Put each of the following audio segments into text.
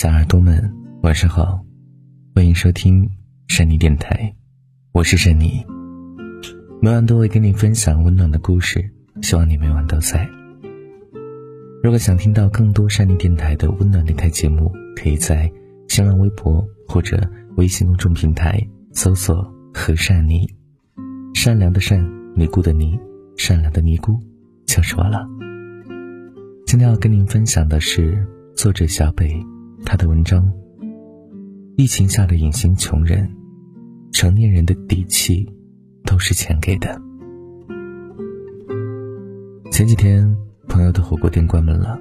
小耳朵们，晚上好，欢迎收听山妮电台，我是山妮。每晚都会跟你分享温暖的故事，希望你每晚都在。如果想听到更多山妮电台的温暖电台节目，可以在新浪微博或者微信公众平台搜索“和善妮”，善良的善，尼姑的尼，善良的尼姑就是我了。今天要跟您分享的是作者小北。他的文章：疫情下的隐形穷人，成年人的底气都是钱给的。前几天，朋友的火锅店关门了，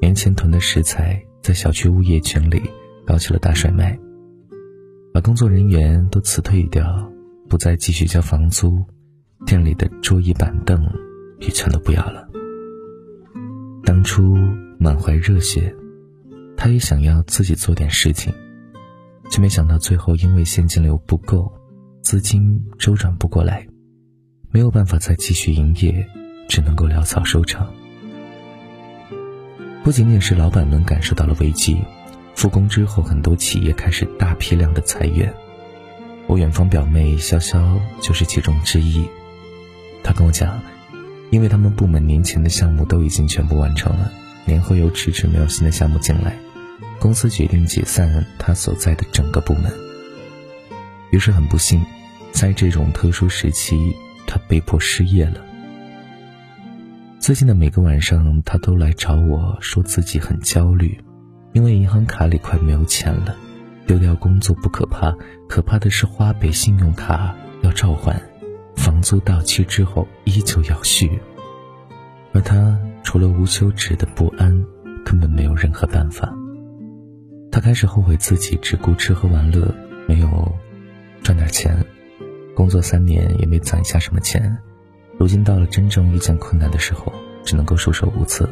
年前囤的食材在小区物业群里搞起了大甩卖，把工作人员都辞退掉，不再继续交房租，店里的桌椅板凳也全都不要了。当初满怀热血。他也想要自己做点事情，却没想到最后因为现金流不够，资金周转不过来，没有办法再继续营业，只能够潦草收场。不仅仅是老板们感受到了危机，复工之后很多企业开始大批量的裁员。我远方表妹潇潇就是其中之一。她跟我讲，因为他们部门年前的项目都已经全部完成了，年后又迟迟没有新的项目进来。公司决定解散他所在的整个部门，于是很不幸，在这种特殊时期，他被迫失业了。最近的每个晚上，他都来找我说自己很焦虑，因为银行卡里快没有钱了。丢掉工作不可怕，可怕的是花呗、信用卡要召唤，房租到期之后依旧要续。而他除了无休止的不安，根本没有任何办法。他开始后悔自己只顾吃喝玩乐，没有赚点钱，工作三年也没攒下什么钱，如今到了真正遇见困难的时候，只能够束手无策。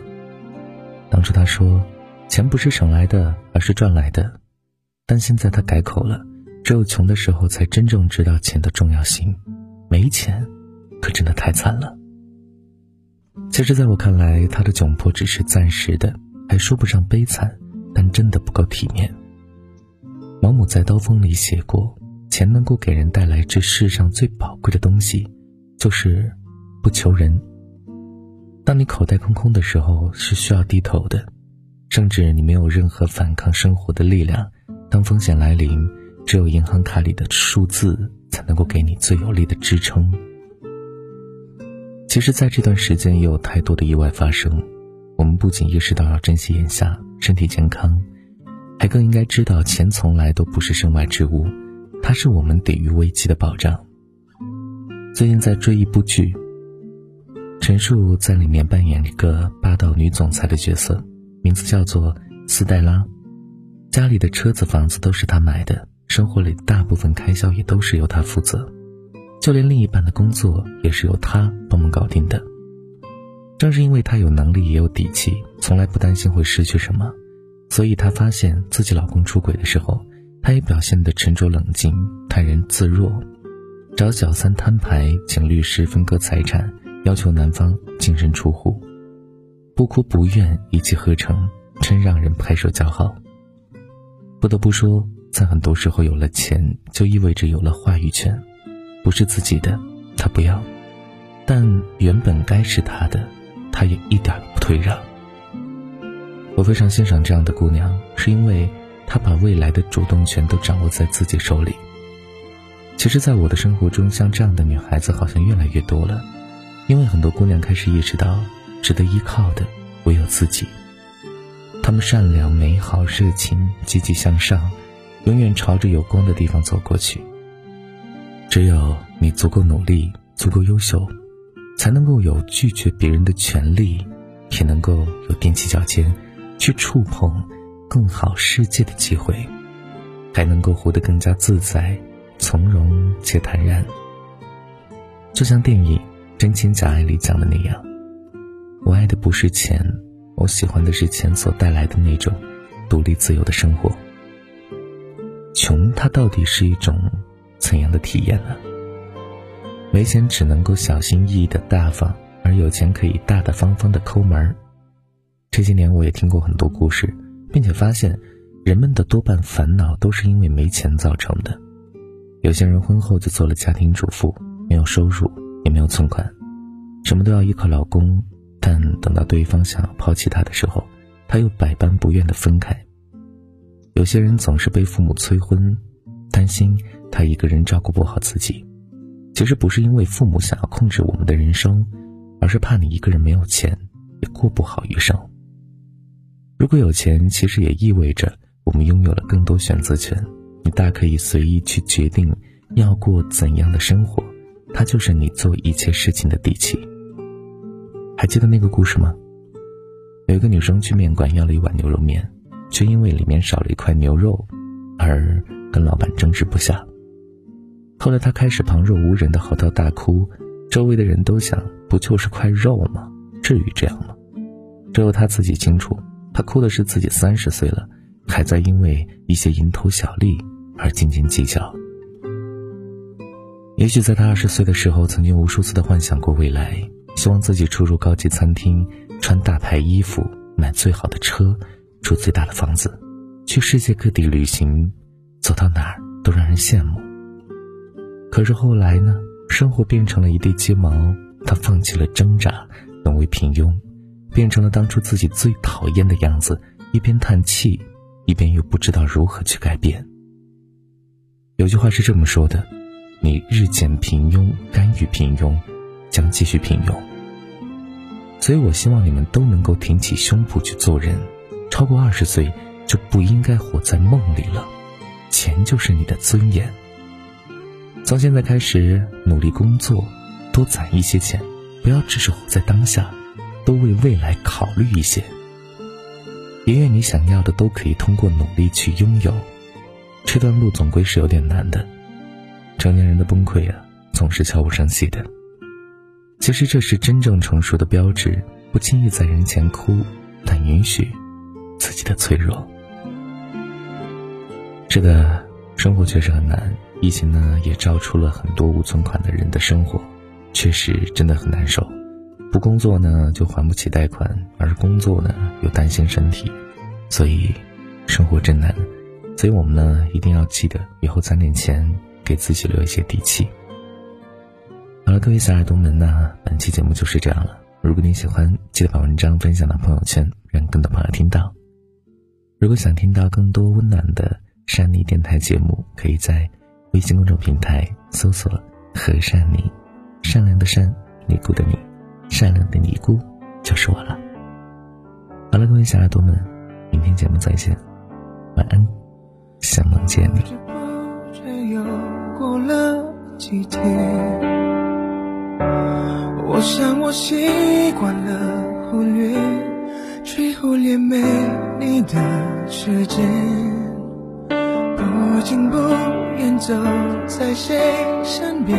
当初他说，钱不是省来的，而是赚来的，但现在他改口了，只有穷的时候才真正知道钱的重要性，没钱，可真的太惨了。其实，在我看来，他的窘迫只是暂时的，还说不上悲惨。但真的不够体面。毛姆在《刀锋》里写过，钱能够给人带来这世上最宝贵的东西，就是不求人。当你口袋空空的时候，是需要低头的，甚至你没有任何反抗生活的力量。当风险来临，只有银行卡里的数字才能够给你最有力的支撑。其实，在这段时间也有太多的意外发生，我们不仅意识到要珍惜眼下。身体健康，还更应该知道，钱从来都不是身外之物，它是我们抵御危机的保障。最近在追一部剧，陈数在里面扮演一个霸道女总裁的角色，名字叫做斯黛拉。家里的车子、房子都是她买的，生活里大部分开销也都是由她负责，就连另一半的工作也是由她帮忙搞定的。正是因为她有能力也有底气，从来不担心会失去什么，所以她发现自己老公出轨的时候，她也表现得沉着冷静、泰然自若，找小三摊牌，请律师分割财产，要求男方净身出户，不哭不怨，一气呵成，真让人拍手叫好。不得不说，在很多时候，有了钱就意味着有了话语权，不是自己的，他不要，但原本该是他的。她也一点都不退让。我非常欣赏这样的姑娘，是因为她把未来的主动权都掌握在自己手里。其实，在我的生活中，像这样的女孩子好像越来越多了，因为很多姑娘开始意识到，值得依靠的唯有自己。她们善良、美好、热情、积极向上，永远朝着有光的地方走过去。只有你足够努力，足够优秀。才能够有拒绝别人的权利，也能够有踮起脚尖去触碰更好世界的机会，还能够活得更加自在、从容且坦然。就像电影《真情假爱》里讲的那样，我爱的不是钱，我喜欢的是钱所带来的那种独立自由的生活。穷，它到底是一种怎样的体验呢？没钱只能够小心翼翼的大方，而有钱可以大大方方的抠门儿。这些年我也听过很多故事，并且发现人们的多半烦恼都是因为没钱造成的。有些人婚后就做了家庭主妇，没有收入，也没有存款，什么都要依靠老公。但等到对方想要抛弃他的时候，他又百般不愿的分开。有些人总是被父母催婚，担心他一个人照顾不好自己。其实不是因为父母想要控制我们的人生，而是怕你一个人没有钱，也过不好余生。如果有钱，其实也意味着我们拥有了更多选择权，你大可以随意去决定要过怎样的生活，它就是你做一切事情的底气。还记得那个故事吗？有一个女生去面馆要了一碗牛肉面，却因为里面少了一块牛肉，而跟老板争执不下。后来她开始旁若无人的嚎啕大哭，周围的人都想：不就是块肉吗？至于这样吗？只有她自己清楚，她哭的是自己三十岁了，还在因为一些蝇头小利而斤斤计较。也许在她二十岁的时候，曾经无数次的幻想过未来。希望自己出入高级餐厅，穿大牌衣服，买最好的车，住最大的房子，去世界各地旅行，走到哪儿都让人羡慕。可是后来呢？生活变成了一地鸡毛，他放弃了挣扎，沦为平庸，变成了当初自己最讨厌的样子，一边叹气，一边又不知道如何去改变。有句话是这么说的：“你日渐平庸，甘于平庸。”将继续平庸，所以我希望你们都能够挺起胸脯去做人。超过二十岁就不应该活在梦里了，钱就是你的尊严。从现在开始努力工作，多攒一些钱，不要只是活在当下，多为未来考虑一些。也愿你想要的都可以通过努力去拥有。这段路总归是有点难的，成年人的崩溃啊，总是悄无声息的。其实这是真正成熟的标志，不轻易在人前哭，但允许自己的脆弱。是的，生活确实很难，疫情呢也照出了很多无存款的人的生活，确实真的很难受。不工作呢就还不起贷款，而工作呢又担心身体，所以生活真难。所以我们呢一定要记得，以后攒点钱，给自己留一些底气。好了，各位小耳朵们，那本期节目就是这样了。如果你喜欢，记得把文章分享到朋友圈，让更多朋友听到。如果想听到更多温暖的山妮电台节目，可以在微信公众平台搜索“和善你”，善良的善，尼姑的你，善良的尼姑就是我了。好了，各位小耳朵们，明天节目再见，晚安，想梦见你。我想我习惯了忽略，去忽略没你的时间，不近不远走在谁身边。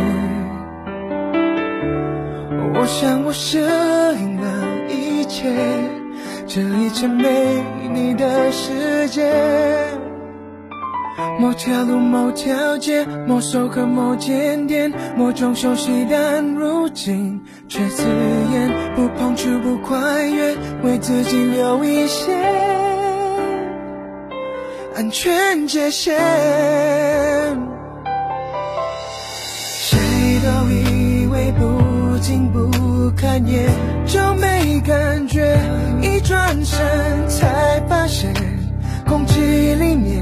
我想我适应了一切，这一切没你的世界。某条路，某条街，某首歌，某间店，某种熟悉，但如今却刺眼。不碰触，不跨越，为自己留一些安全界限。谁都以为不近不看也就没感觉，一转身才发现，空气里面。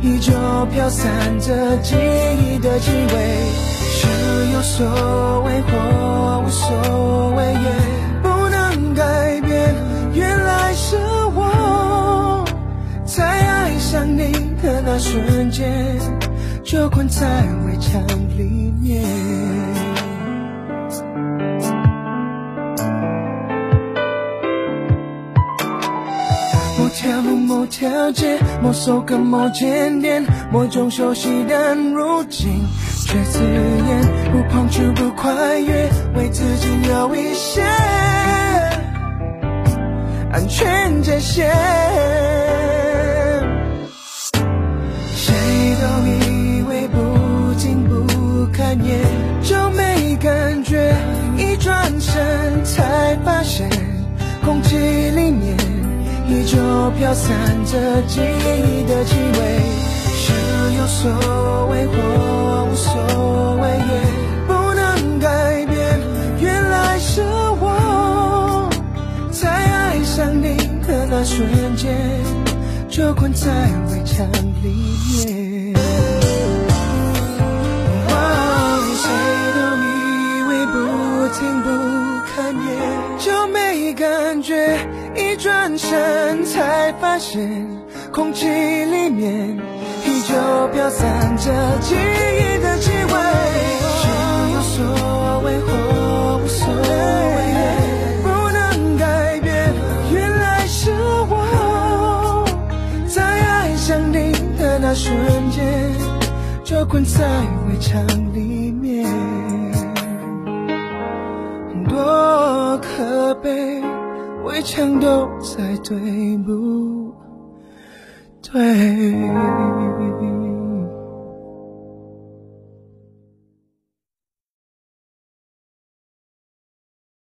依旧飘散着记忆的气味，是有所谓或无所谓，的那瞬间，就困在围墙里面。某条路，某条街，某首歌，某间店，某种熟悉，但如今却刺眼。不碰触，不跨越，为自己留一些安全界限。就，飘散着记忆的气味，是有所谓或无所谓，也不能改变。原来是我在爱上你的那瞬间，就困在围墙里面。一转身才发现，空气里面依旧飘散着记忆的气味。是有所谓或无所谓，不能改变。原来是我在爱上你的那瞬间，就困在围墙里面。多可悲，围墙都在对不对？